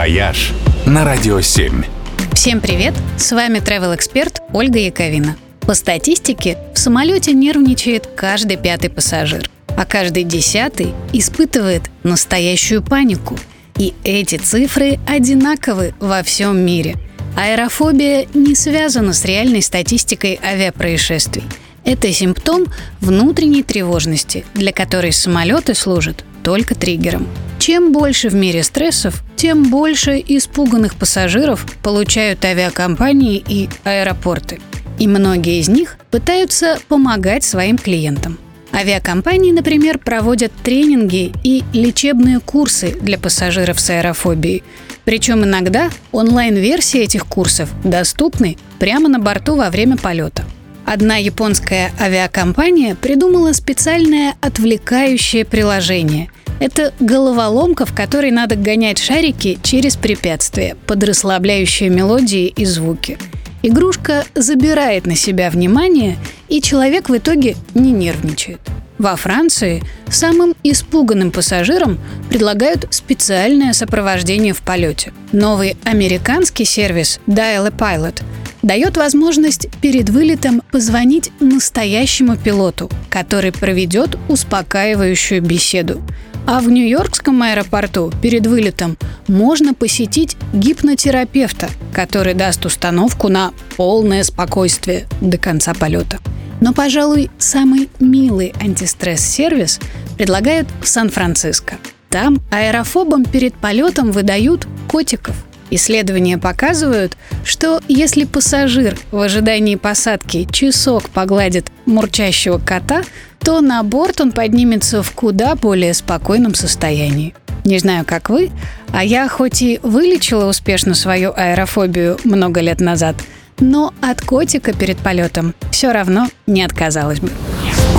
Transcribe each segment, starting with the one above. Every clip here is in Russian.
«Вояж» на Радио 7. Всем привет! С вами travel эксперт Ольга Яковина. По статистике, в самолете нервничает каждый пятый пассажир, а каждый десятый испытывает настоящую панику. И эти цифры одинаковы во всем мире. Аэрофобия не связана с реальной статистикой авиапроисшествий. Это симптом внутренней тревожности, для которой самолеты служат только триггером. Чем больше в мире стрессов, тем больше испуганных пассажиров получают авиакомпании и аэропорты. И многие из них пытаются помогать своим клиентам. Авиакомпании, например, проводят тренинги и лечебные курсы для пассажиров с аэрофобией. Причем иногда онлайн-версии этих курсов доступны прямо на борту во время полета. Одна японская авиакомпания придумала специальное отвлекающее приложение – это головоломка, в которой надо гонять шарики через препятствия под расслабляющие мелодии и звуки. Игрушка забирает на себя внимание, и человек в итоге не нервничает. Во Франции самым испуганным пассажирам предлагают специальное сопровождение в полете. Новый американский сервис Dial a Pilot дает возможность перед вылетом позвонить настоящему пилоту, который проведет успокаивающую беседу. А в Нью-Йоркском аэропорту перед вылетом можно посетить гипнотерапевта, который даст установку на полное спокойствие до конца полета. Но, пожалуй, самый милый антистресс-сервис предлагают в Сан-Франциско. Там аэрофобам перед полетом выдают котиков – Исследования показывают, что если пассажир в ожидании посадки часок погладит мурчащего кота, то на борт он поднимется в куда более спокойном состоянии. Не знаю, как вы, а я хоть и вылечила успешно свою аэрофобию много лет назад, но от котика перед полетом все равно не отказалась бы.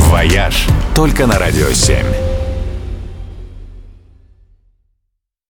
«Вояж» только на «Радио 7».